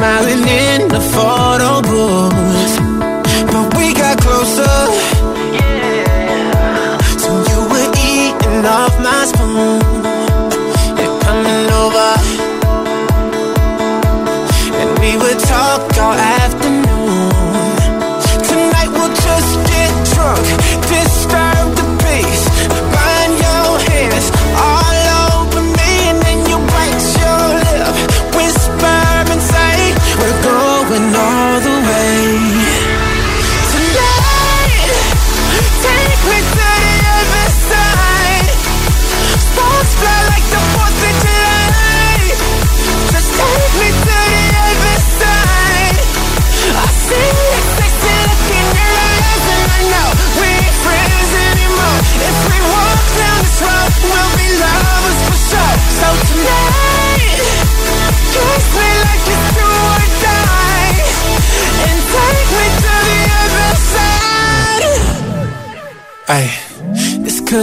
smiling in the photo booth.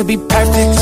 Be perfect,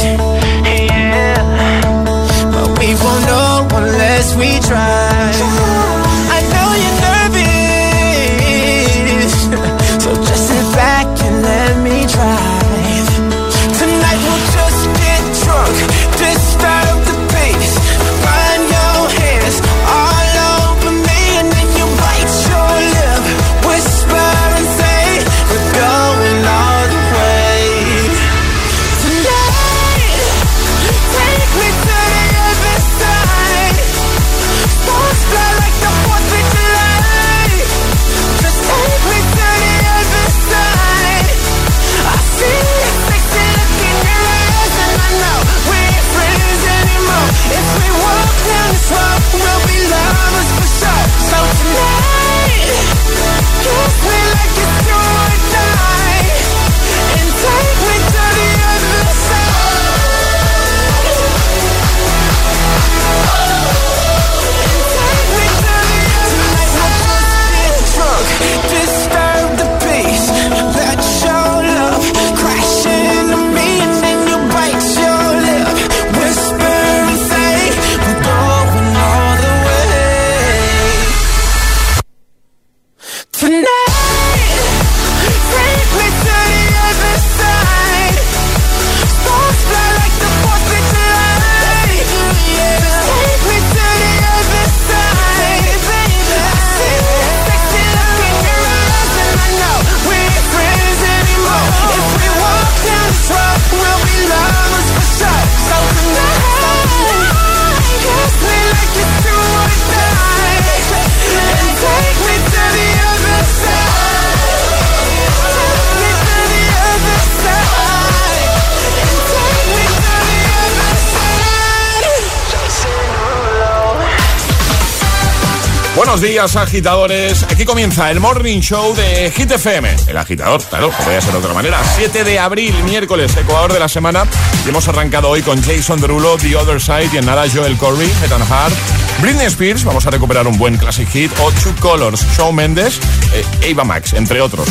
Buenos días, agitadores. Aquí comienza el Morning Show de Hit FM. El agitador, claro, podría ser de otra manera. 7 de abril, miércoles, Ecuador de la semana. Y hemos arrancado hoy con Jason Derulo, The Other Side, y en nada Joel Corey, Head and Heart. Britney Spears, vamos a recuperar un buen classic hit. O Two Colors, Shawn Mendes, eh, Ava Max, entre otros.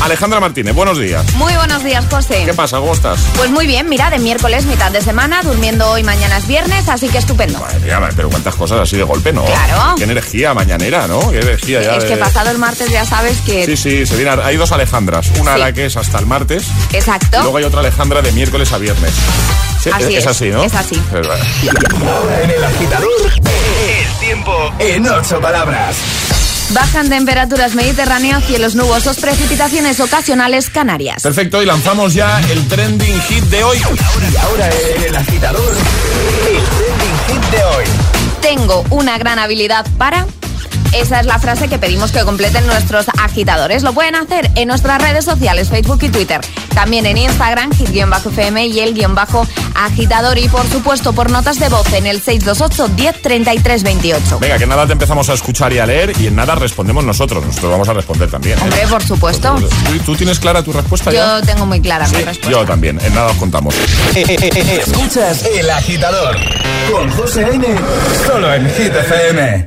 Alejandra Martínez, buenos días. Muy buenos días, José. ¿Qué pasa? ¿Cómo estás? Pues muy bien, mira, de miércoles, mitad de semana, durmiendo hoy, mañana es viernes, así que estupendo. Madre mía, pero cuántas cosas así de golpe, ¿no? Claro. Qué energía mañana. Mañanera, ¿no? Que decía ya es que pasado el martes ya sabes que... Sí, sí, se viene. Hay dos Alejandras. Una Sí. la que es hasta el martes. Exacto. Y luego hay otra Alejandra de miércoles a viernes. Sí, Así es, es, así, ¿no? es así. Pues vale. En el agitador, el tiempo en ocho palabras. Bajan temperaturas mediterráneas, cielos nubosos, precipitaciones ocasionales, Canarias. Perfecto, y lanzamos ya el trending hit de hoy. Y ahora en el agitador, el trending hit de hoy. Tengo una gran habilidad para... Esa es la frase que pedimos que completen nuestros agitadores. Lo pueden hacer en nuestras redes sociales, Facebook y Twitter. También en Instagram, hit-fm y el guion bajo agitador. Y por supuesto, por notas de voz en el 628 10 33 28. Venga, que nada te empezamos a escuchar y a leer y en nada respondemos nosotros. Nosotros vamos a responder también. ¿eh? Hombre, por supuesto. ¿Tú, tú tienes clara tu respuesta ya? Yo tengo muy clara mi respuesta. yo también. En nada os contamos. Escuchas el agitador con José A.M. Solo en Hit FM.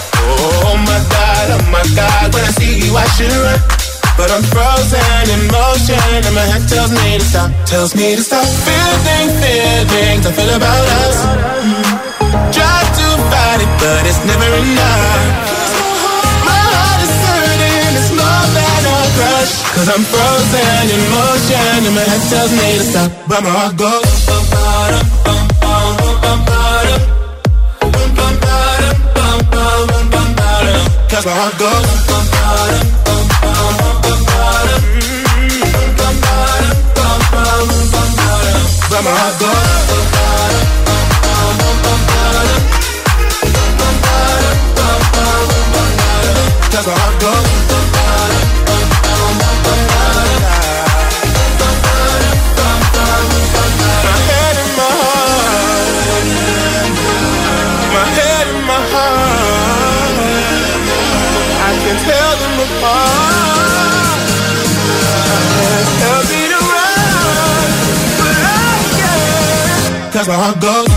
Oh my god, oh my god, when I see you I should run. But I'm frozen in motion and my head tells me to stop, tells me to stop. Feeling, feelings I feel about us. Try to fight it, but it's never enough. My heart is hurting, it's more than a crush. Cause I'm frozen in motion and my head tells me to stop. But my heart goes. My heart goes. Can't. Cause my heart goes.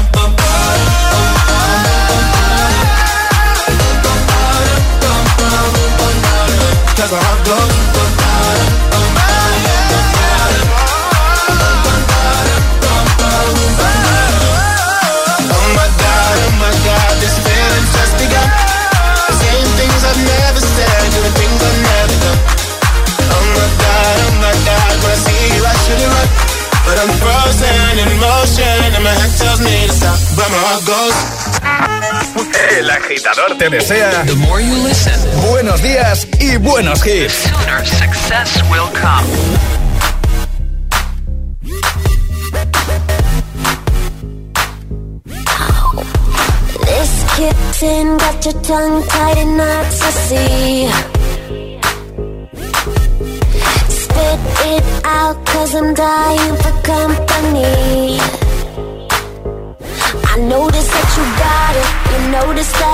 Agitador te desea buenos días y buenos hits. Success will come. This kitten got your tongue tied in knots, I see. Spit it out, cause I'm dying for company. I notice that you got it. You notice that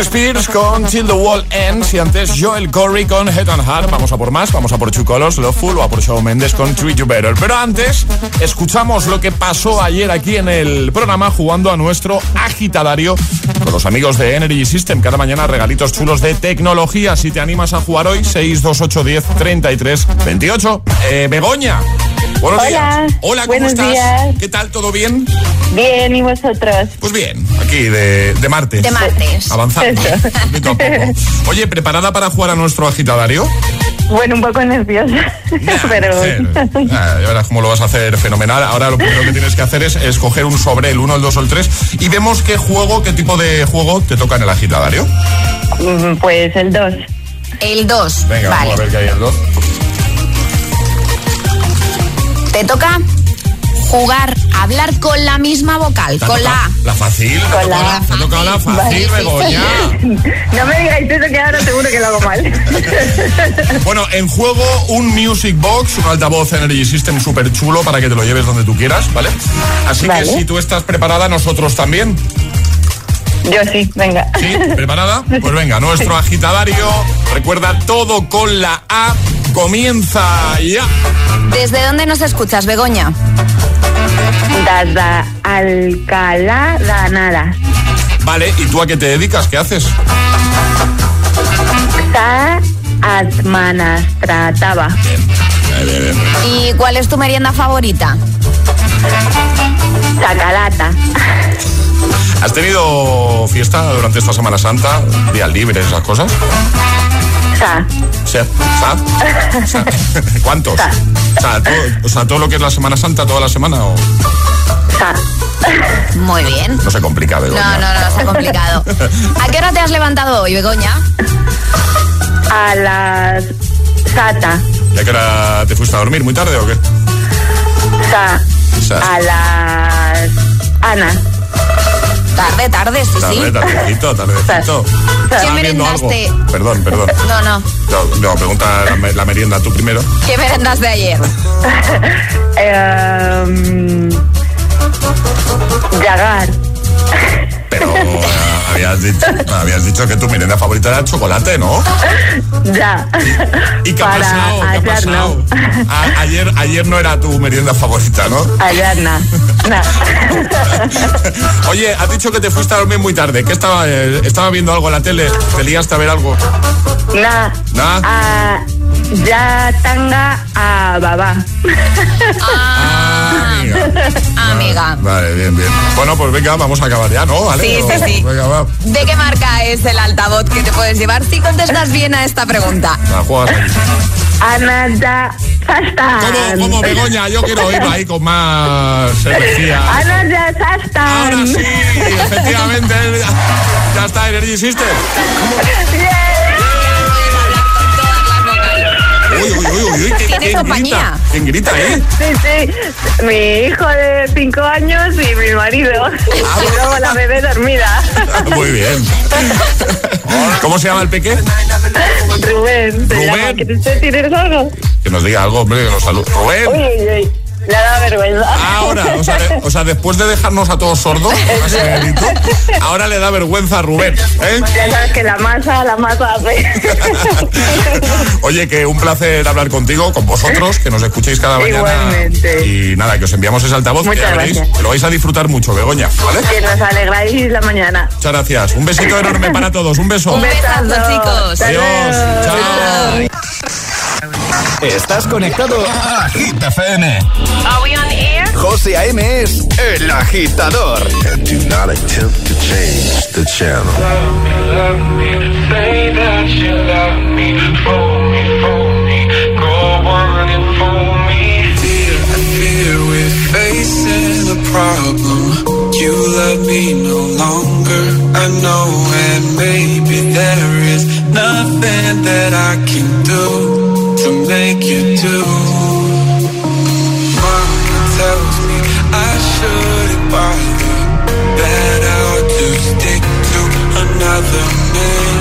Spears con Till the Wall Ends y antes Joel Corey con Head and Heart. Vamos a por más, vamos a por Chucolos, Loveful o a por Shawn Mendes con Treat You Better. Pero antes, escuchamos lo que pasó ayer aquí en el programa jugando a nuestro agitadario con los amigos de Energy System. Cada mañana regalitos chulos de tecnología. Si te animas a jugar hoy, 628 10 33 28. Eh, Begoña. Buenos Hola. días. Hola, ¿cómo Buenos estás? días. ¿Qué tal? ¿Todo bien? Bien, ¿y vosotros? Pues bien, aquí de, de martes. De martes. Avanzando. Eso. poquito a poco. Oye, ¿preparada para jugar a nuestro agitadario? Bueno, un poco nerviosa, pero... Ah, ya verás cómo lo vas a hacer fenomenal. Ahora lo primero que tienes que hacer es escoger un sobre, el 1, el 2 o el 3, y vemos qué juego, qué tipo de juego te toca en el agitadario. Mm, Pues el 2. El 2. Venga, vale. vamos a ver qué hay el 2. Te toca jugar a hablar con la misma vocal, ¿Te ha con la A. La fácil. Con la ha tocado la fácil, Vale. Begoña. No me digáis eso que ahora seguro que lo hago mal. Bueno, en juego un Music Box, un altavoz Energy System súper chulo para que te lo lleves donde tú quieras, ¿vale? Así Vale. que si tú estás preparada, nosotros también. Yo sí, venga. ¿Sí? ¿Preparada? Pues venga, nuestro agitadario. Recuerda todo con la A. Comienza ya. ¿Desde dónde nos escuchas, Begoña? Desde Alcalá de Nada. Vale, ¿y tú a qué te dedicas? ¿Qué haces? Sa administraba. Bien, bien, bien. ¿Y cuál es tu merienda favorita? Sacalata. ¿Has tenido fiesta durante esta Semana Santa? ¿Días libres, esas cosas? Sa. Sí. ¿Sa? ¿Sa? ¿Cuántos? O sea, todo, o sea, todo lo que es la Semana Santa, toda la semana, o Sa. Muy bien. no se complica, No, Begoña. no, no, está complicado. ¿A qué hora te has levantado hoy, Begoña? A las Sata. ¿Ya que hora te fuiste a dormir? ¿Muy tarde o qué? Sa. Sa. A las Ana. Tarde, tarde, sí, Tarde, sí. tardecito, tardecito. ¿Qué ¿Estabas viendo algo? merendaste? Perdón, perdón. No, no. No, no, pregunta la, me- la merienda tú primero. ¿Qué merendas de ayer? Em, Yagar. Pero habías, dicho, habías dicho que tu merienda favorita era el chocolate, ¿no? Ya. ¿Y qué ha Para pasado? ¿Qué ha ayer pasado? no. A- ayer, ayer no era tu merienda favorita, ¿no? Ayer no. No. Oye, has dicho que te fuiste a dormir muy tarde. ¿Qué estaba, eh, estaba viendo algo en la tele? ¿Te liaste a ver algo? No. ¿Nada? Ah, ya tanga a babá. Ah, amiga. Vale, bien, bien. Bueno, pues venga, vamos a acabar ya, ¿no? ¿Vale? Sí, sí, sí. Venga, va. ¿De qué marca es el altavoz que te puedes llevar si contestas bien a esta pregunta? La juegas. Anaya Sastan. ¿Cómo, cómo, Begoña? Yo quiero oírlo ahí con más energía. Anaya Sastan. Ahora sí, efectivamente. Ya está, Energy System. Uy, uy, uy, uy, uy, ¿qué- ¿Tienes ¿quién compañía? grita? ¿Quién grita ahí? Sí, sí. Mi hijo de 5 años y mi marido. y luego la bebé dormida. Muy bien. ¿Cómo se llama el peque? Rubén. ¿te Rubén. llama? ¿Que te tienes algo? Que nos diga algo, hombre, que nos salude. Uy, Rubén. uy, uy. Le vergüenza. Ahora, o sea, de- o sea, después de dejarnos a todos sordos, ese grito, ahora le da vergüenza a Rubén. ¿eh? Ya sabes que la masa, la masa hace. Oye, que un placer hablar contigo, con vosotros, que nos escuchéis cada mañana. Igualmente. Y nada, que os enviamos ese altavoz, que Muchas veréis, gracias. que lo vais a disfrutar mucho, Begoña, ¿vale? que nos alegráis la mañana. Muchas gracias. Un besito enorme para todos. Un beso. Un besazo, chicos. Adiós. Chao. Estás conectado a Hit FM. Are we on air? José A.M. es el agitador. and do not attempt to change the channel. Say that you love me, fool me, fool me, go on and fool me. Fear, I fear we're facing a problem. You love me no longer, I know, and maybe there is nothing that I can do to make you do. Mama tells me I shouldn't bother, that I'll just stick to another man,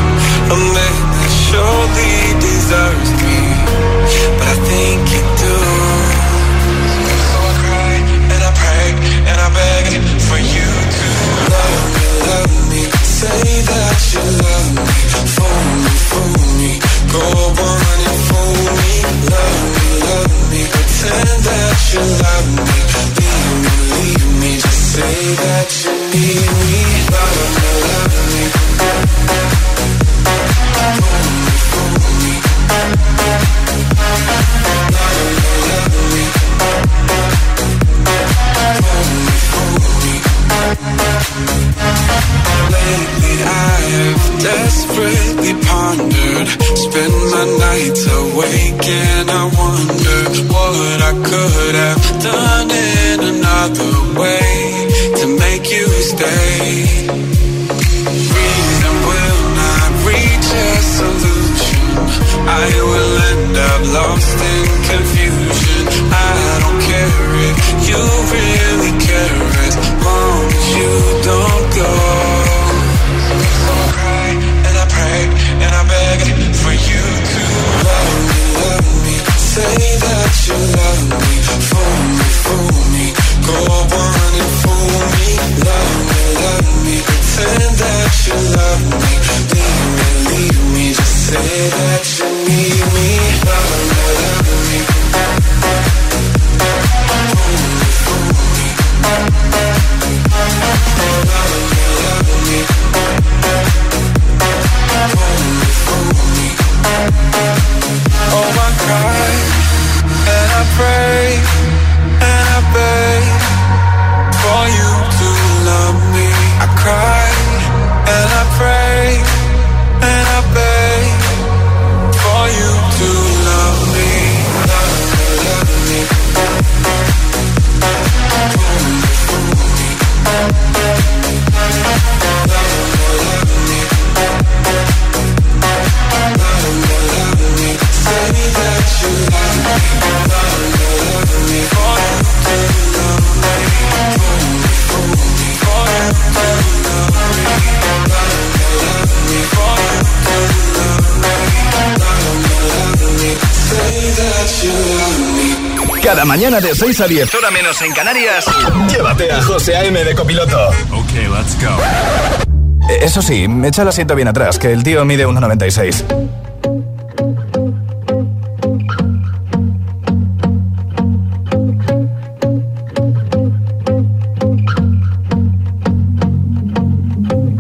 a man that surely deserves me, but I think you do. So I cry and I pray and I beg for you to love me, love me, say that you love me, fool me, fool me, go on you mañana de 6 a 10, hora menos en Canarias, llévate a José A.M. de copiloto. Ok, let's go. Eh, Eso sí, echa el asiento bien atrás, que el tío mide 1,96.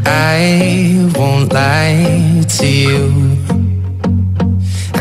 I won't lie to you.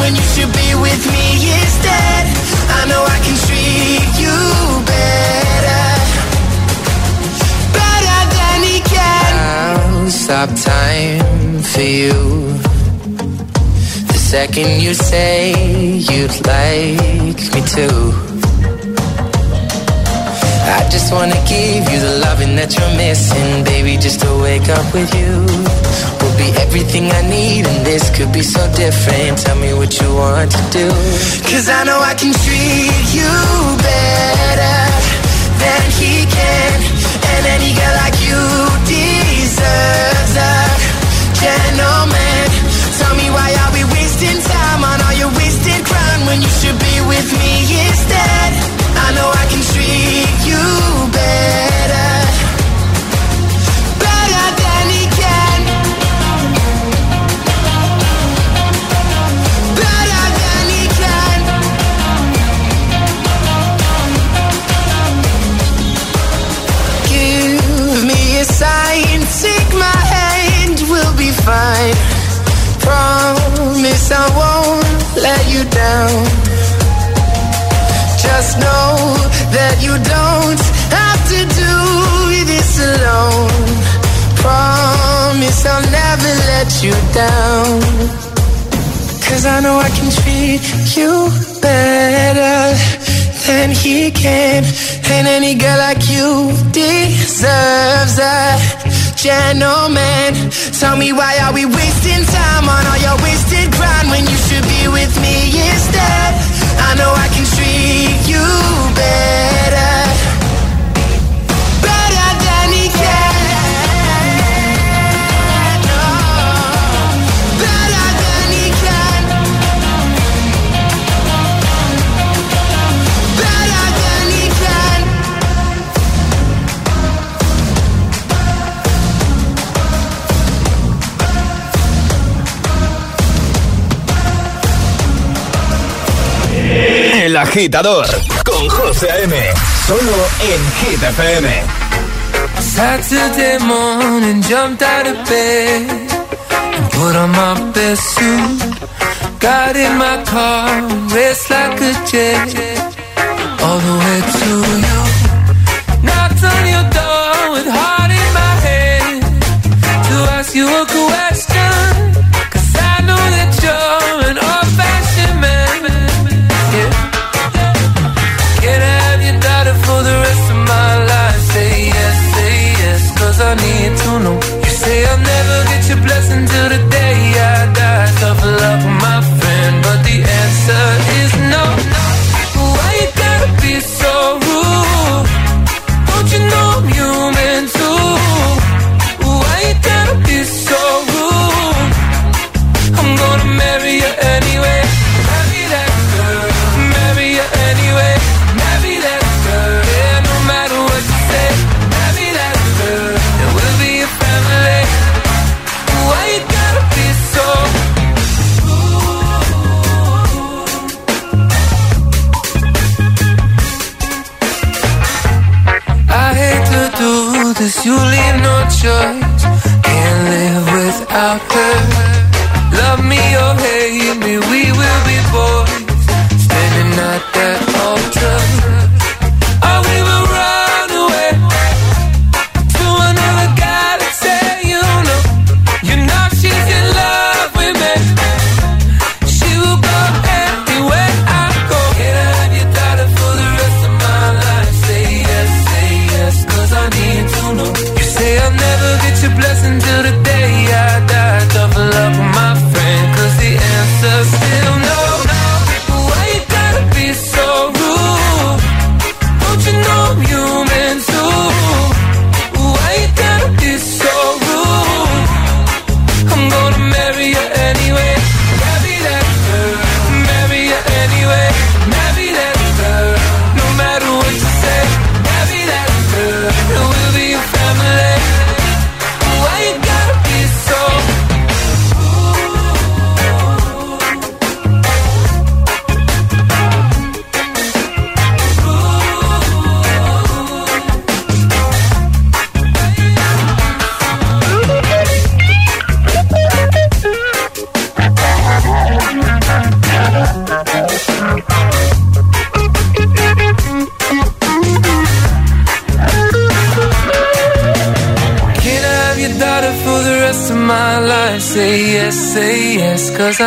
When you should be with me instead? I know I can treat you better, better than he can. I'll stop time for you. The second you say you'd like me to. I just wanna give you the loving that you're missing, baby. Just to wake up with you will be everything I need, and this could be so different. Tell me what you want to do. Cause I know I can treat you better than he can, agitador con José A.M. Solo en Hit FM. Saturday morning, jumped out of bed and put on my best suit. Got in my car, raced like a jet all the way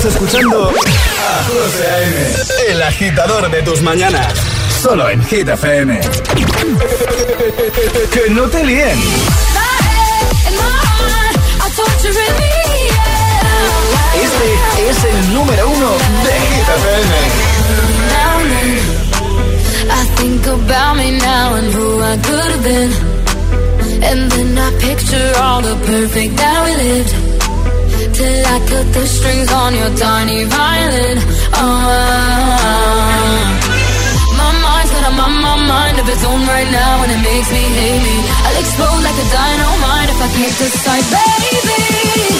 Estás escuchando a José A.M., el agitador de tus mañanas. Solo en Hit FM. ¡Que no te líen! Este es el número uno de Hit FM. I think about me now and who I could have been. And then I picture all the perfect that we lived. till I cut the strings on your tiny violin. Oh, my mind's got a mind, my mind of its own right now, and it makes me hate me. I'll explode like a dynamite if I can't decide, baby.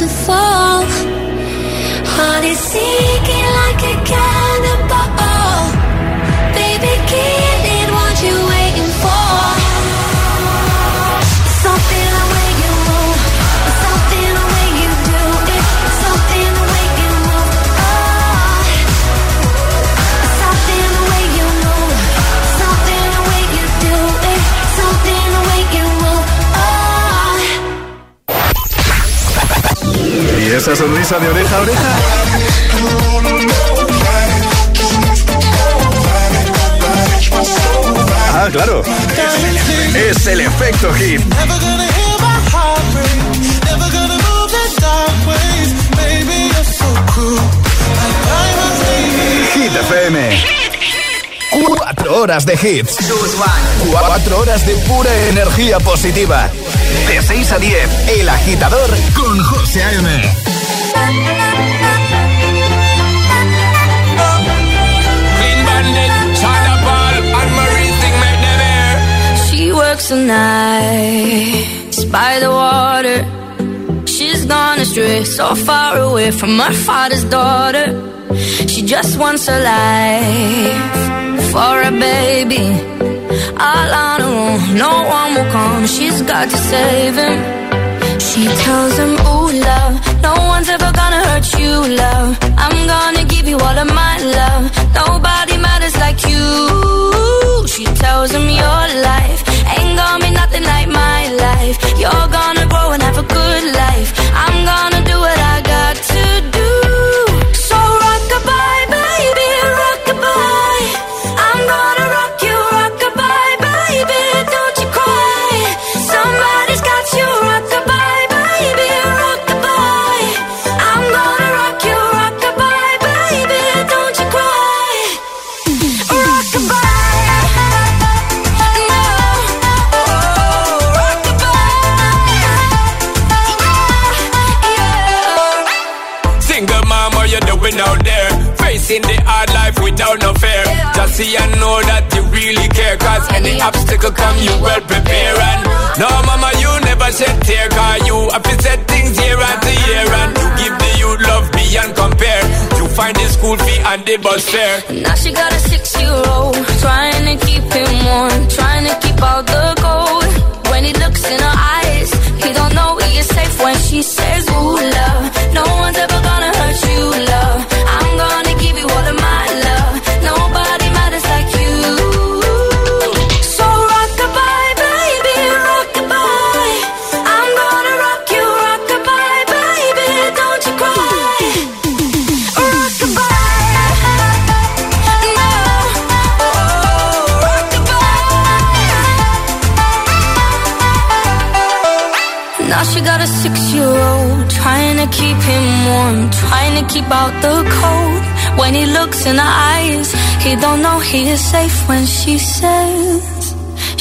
To fall. Esa sonrisa de oreja a oreja? Ah, claro. Es el efecto hit. Hit FM. Cuatro horas de hits. Cuatro horas de pura energía positiva. De 6 a 10, El Agitador con José A.M. works the nights by the water. She's gone astray, so far away from her father's daughter. She just wants a life for a baby. All on her own, no one will come. She's got to save him. She tells him, Ooh, love, no one's ever hurt you, love. I'm gonna give you all of my love. Nobody matters like you. She tells him, Your life ain't gonna be nothing like my life. You're gonna grow and have a good life. I'm gonna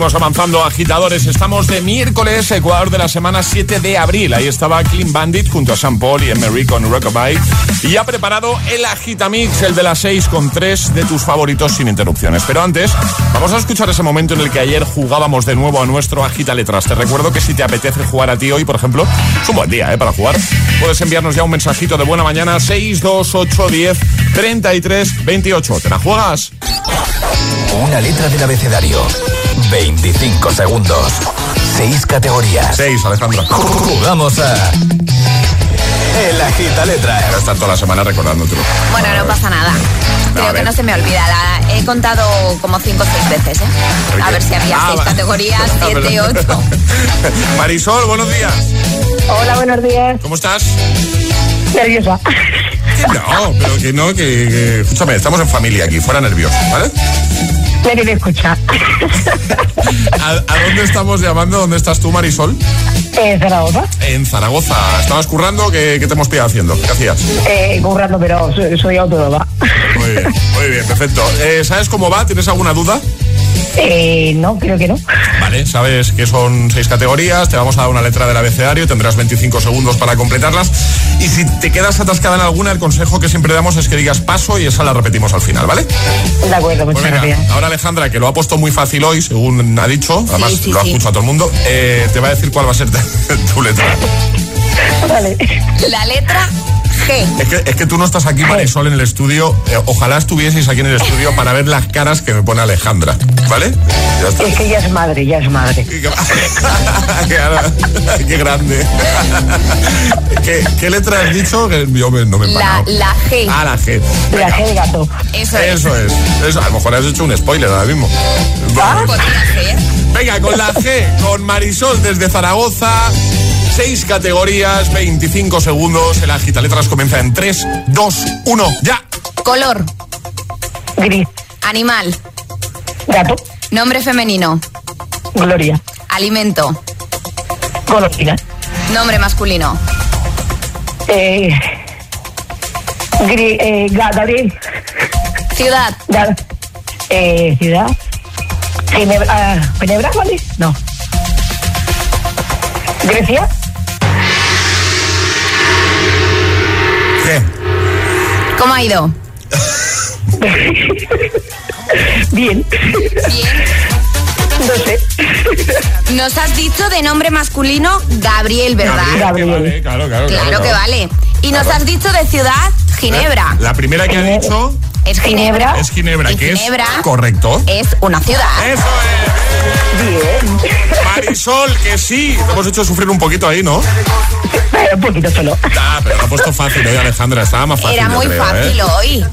Seguimos avanzando, agitadores. Estamos de miércoles, Ecuador de la semana 7 de abril. Ahí estaba Clean Bandit junto a Sam Paul y Emery con Rockabye. Y ha preparado el Agitamix, el de las 6 con tres de tus favoritos sin interrupciones. Pero antes, vamos a escuchar ese momento en el que ayer jugábamos de nuevo a nuestro Agita Letras. Te recuerdo que si te apetece jugar a ti hoy, por ejemplo, es un buen día ¿eh? para jugar. Puedes enviarnos ya un mensajito de buena mañana 628 10 33 28. ¿Te la juegas? Una letra del abecedario. 25 segundos. 6 categorías. 6, Alejandra. Jugamos a. El Agita Letras. Voy a estar toda la semana recordándotelo. Bueno, no pasa nada. Creo que no se me olvida. La he contado como cinco o seis veces, ¿eh? A ver si había Ah, seis va. categorías, Ah, siete, perdón. ocho. Marisol, buenos días. Hola, buenos días. ¿Cómo estás? Nerviosa. No, pero que no, que, que- Escúchame, estamos en familia aquí, fuera nerviosos, ¿vale? Nadie me escucha. ¿A, a dónde estamos llamando? ¿Dónde estás tú, Marisol? Eh, Zaragoza. En Zaragoza. ¿Estabas currando? ¿Qué, qué te hemos pillado haciendo? ¿Qué hacías? Eh, currando, pero soy, soy autónoma. Muy bien, muy bien, perfecto. Eh, ¿Sabes cómo va? ¿Tienes alguna duda? Eh, no, creo que no. Vale, sabes que son seis categorías, te vamos a dar una letra del abecedario, tendrás 25 segundos para completarlas. Y si te quedas atascada en alguna, el consejo que siempre damos es que digas paso y esa la repetimos al final, ¿vale? De acuerdo, muchas Pues venga, gracias. ahora Alejandra, que lo ha puesto muy fácil hoy, según ha dicho, además sí, lo ha sí. escuchado todo el mundo, eh, te va a decir cuál va a ser tu letra. Vale. La letra Es que, es que tú no estás aquí, Marisol, en el estudio. Eh, ojalá estuvieseis aquí en el estudio para ver las caras que me pone Alejandra, ¿vale? Ya está. Es que ya es madre, ya es madre. Qué grande. ¿Qué, qué letra has dicho? Que yo me- no me he La, la G. Ah, la G. La Venga. G de gato. Eso es. Eso es. Eso. A lo mejor has hecho un spoiler ahora mismo. Podría ser. Venga, con la G, con Marisol desde Zaragoza. Seis categorías, 25 segundos. El agita letras comienza en 3, 2, 1, ya. Color. Gris. Animal. Gato. Nombre femenino. Gloria. Alimento. Golosina. Nombre masculino. Eh, gri, eh, Ga- Gabriel. Ciudad. Ga- eh, ciudad. Ginebra, ah, ¿Ginebra, vale? No. Grecia. ¿Cómo ha ido? Bien. Bien. No sé. Nos has dicho de nombre masculino Gabriel, ¿verdad? Gabriel, que vale, claro, claro, Claro claro, que claro. vale. Y nos has dicho de ciudad Ginebra. La primera que ha dicho Es Ginebra. es Ginebra, Y que Ginebra es correcto. es una ciudad. Eso es. Bien. Marisol, que sí. Te hemos hecho sufrir un poquito ahí, ¿no? Pero un poquito solo. Ah, pero lo ha puesto fácil hoy, Alejandra. Estaba más fácil. Era muy creo, fácil ¿eh? hoy.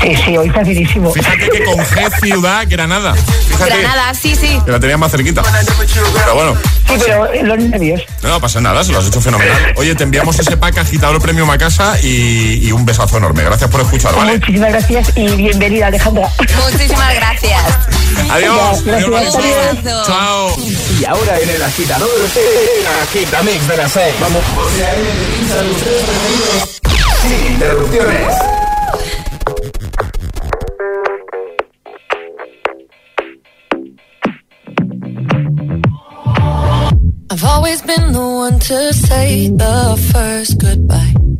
Sí, sí, hoy facilísimo. Fíjate que con G ciudad, Granada. Fíjate. Granada, sí, sí. Que la tenía más cerquita. Pero bueno, Sí, pero los nervios. no pasa nada, se lo has hecho fenomenal. Oye, te enviamos ese pack agitador premio Macasa y, y un besazo enorme. Gracias por escuchar, ¿vale? Muchísimas gracias y bienvenida, Alejandra. Muchísimas gracias. Adiós. Gracias, Adiós. Chao. Y ahora en el agitador, el agitamix de las 6. Vamos. Sin interrupciones. I've always been the one to say the first goodbye.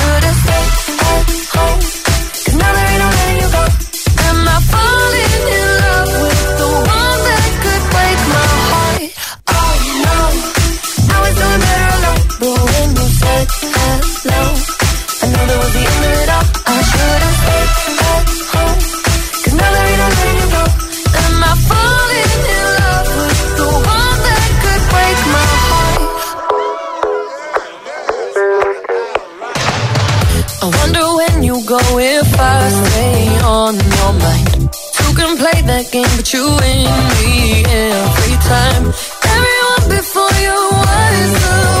play that game, but you win me every time. Everyone before you was a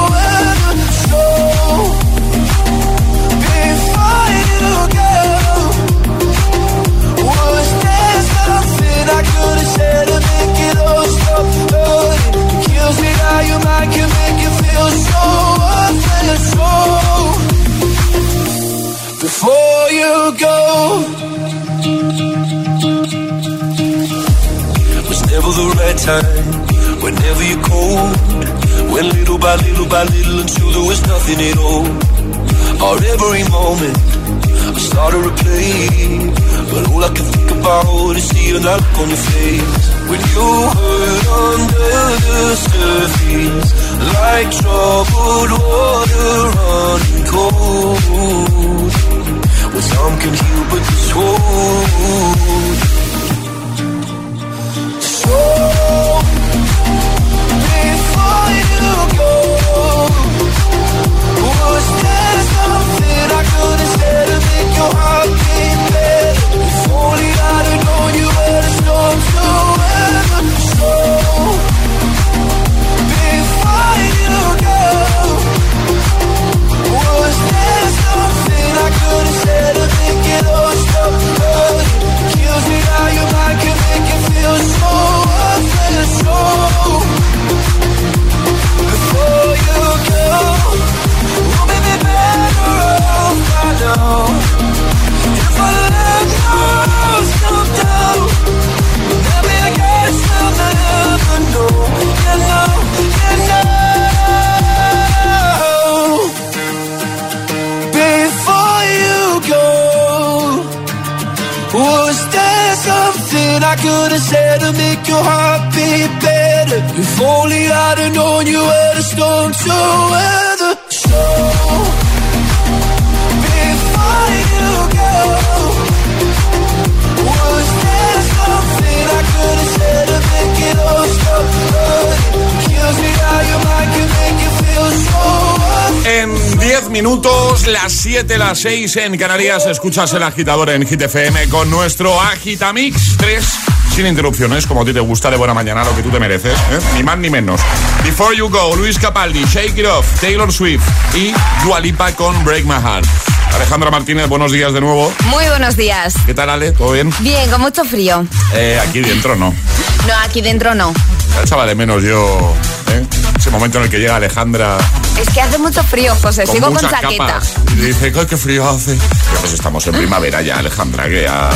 how your mind can make you feel so up and so before you go. It was never the right time, whenever you're cold. Went little by little by little until there was nothing at all. Or every moment, I start to play. But all I can think about is seeing that look on your face. When you hurt under the surface, like troubled water running cold. Well, some can heal, but this won't. So, before you go, was there something I could have said to make your heart beat better? If only I'd have known you were the storm to minutos, las 7, las 6 en Canarias, escuchas el agitador en Hit FM con nuestro Agitamix 3 sin interrupciones, como a ti te gusta de buena mañana, lo que tú te mereces, ¿eh? ni más ni menos. Before You Go, Luis Capaldi, Shake It Off, Taylor Swift y Dua Lipa con Break My Heart. Alejandra Martínez, buenos días de nuevo. Muy buenos días. ¿Qué tal, Ale? ¿Todo bien? Bien, con mucho frío. Eh, aquí dentro no. No, aquí dentro no. Ya echaba de menos yo ¿eh? ese momento en el que llega Alejandra Es que hace mucho frío, José. con Sigo con chaqueta. capas. Y dice, "Ay, qué frío hace. Ya pues estamos en primavera ya, Alejandra, que ya,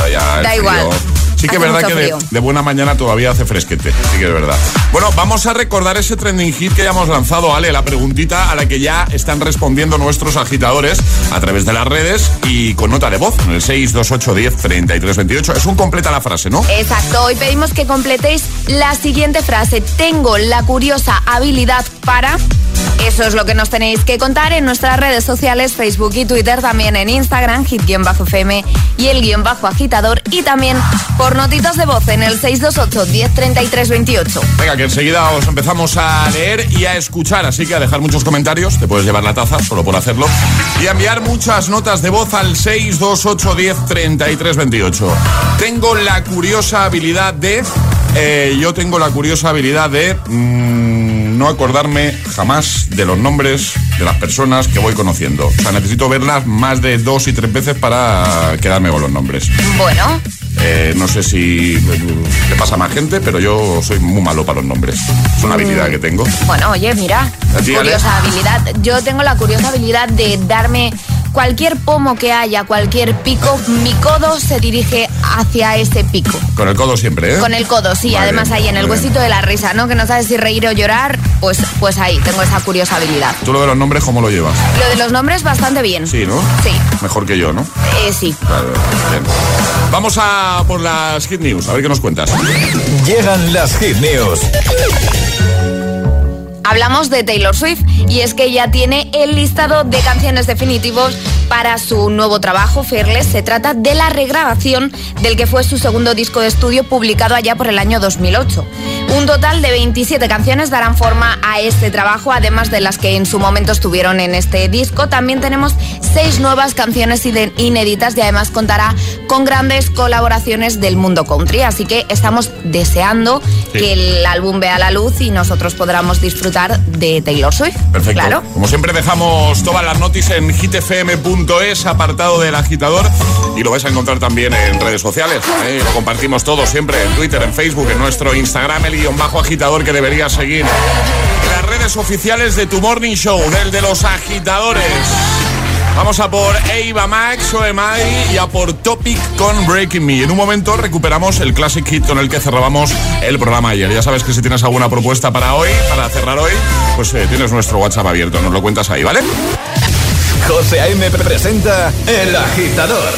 Da igual. Sí que es verdad que de, buena mañana todavía hace fresquete, sí que es verdad. Bueno, vamos a recordar ese trending hit que ya hemos lanzado, Ale, la preguntita a la que ya están respondiendo nuestros agitadores a través de las redes y con nota de voz en el 628 10 33 28. Es un completa la frase, ¿no? Exacto, hoy pedimos que completéis la siguiente frase. Tengo la curiosa habilidad para... Eso es lo que nos tenéis que contar en nuestras redes sociales, Facebook y Twitter, también en Instagram, hit-fm y el guion bajo agitador, y también por notitas de voz en el 628 1033 28. Venga, que enseguida os empezamos a leer y a escuchar, así que a dejar muchos comentarios, te puedes llevar la taza solo por hacerlo, y a enviar muchas notas de voz al 628 10 33 28. Tengo la curiosa habilidad de... eh, yo tengo la curiosa habilidad de mm, no acordarme jamás de los nombres de las personas que voy conociendo. O sea, necesito verlas más de dos y tres veces para quedarme con los nombres. Bueno, Eh, no sé si eh, le pasa a más gente, pero yo soy muy malo para los nombres. Es una habilidad que tengo. bueno, oye, mira, curiosa habilidad. Yo tengo la curiosa habilidad de darme cualquier pomo que haya, cualquier pico, mi codo se dirige hacia ese pico. Con el codo siempre, ¿eh? Con el codo, sí, además ahí en el huesito de la risa, ¿no? Que no sabes si reír o llorar, pues, pues ahí tengo esa curiosa habilidad. ¿Tú lo de los nombres cómo lo llevas? Lo de los nombres bastante bien. Sí, ¿no? Sí, Mejor que yo, ¿no? eh, sí. Claro, bien. Vamos a por las hit news, a ver qué nos cuentas. Llegan las hit news. Hablamos de Taylor Swift y es que ya tiene el listado de canciones definitivos para su nuevo trabajo, Fearless. Se trata de la regrabación del que fue su segundo disco de estudio publicado allá por el año 2008. Un total de 27 canciones darán forma a este trabajo, además de las que en su momento estuvieron en este disco. También tenemos seis nuevas canciones inéditas y además contará con grandes colaboraciones del mundo country. Así que estamos deseando Sí. que el álbum vea la luz y nosotros podamos disfrutar de Taylor Swift. Perfecto. Claro. Como siempre dejamos todas las noticias en hitfm.es, apartado del agitador, y lo vais a encontrar también en redes sociales. ¿eh? Lo compartimos todo siempre en Twitter, en Facebook, en nuestro Instagram, el guion bajo agitador que deberías seguir. Las redes oficiales de tu morning show, del de los agitadores. Vamos a por Eva Max o Emai y a por Topic con Breaking Me. En un momento recuperamos el Classic Hit con el que cerrábamos el programa ayer. Ya sabes que si tienes alguna propuesta para hoy, para cerrar hoy, pues eh, tienes nuestro WhatsApp abierto. Nos lo cuentas ahí, ¿vale? José A.M. presenta El Agitador.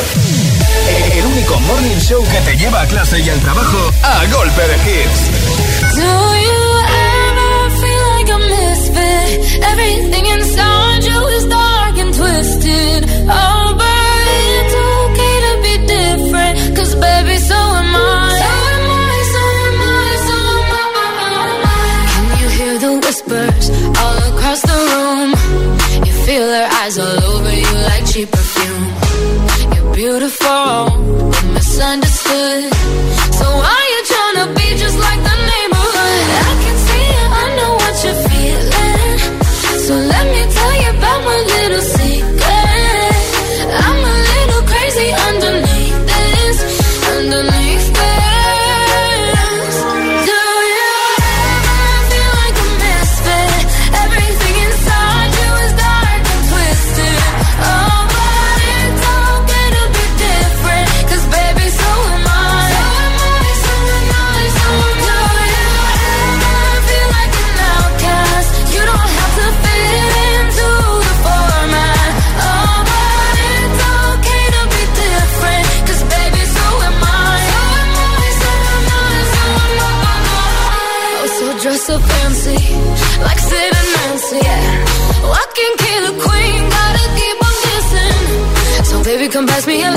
El único morning show que te lleva a clase y al trabajo a golpe de hits. Do you ever feel like a misfit? Everything inside whispers all across the room? You feel her eyes all over you like cheap perfume. You're beautiful, but misunderstood. So why are you trying to be just like the neighborhood? I can see it, I know what you're feeling. So let me tell you Cause me alive.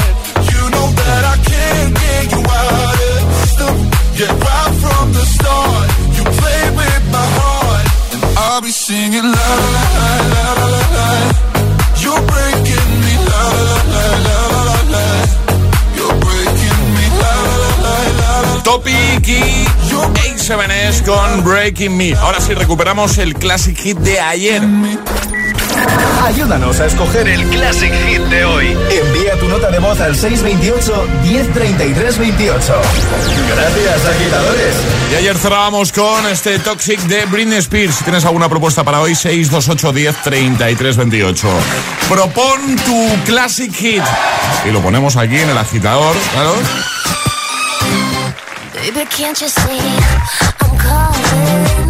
Con Breaking Me. Ahora sí recuperamos el Classic Hit de ayer. Ayúdanos a escoger el Classic Hit de hoy. Envía tu nota de voz al 628 1033 28. Gracias, agitadores. Y ayer cerrábamos con este Toxic de Britney Spears. Si tienes alguna propuesta para hoy, 628 1033 28. Propon tu Classic Hit. Y lo ponemos aquí en el agitador, claro. Baby, can't you see I'm calling?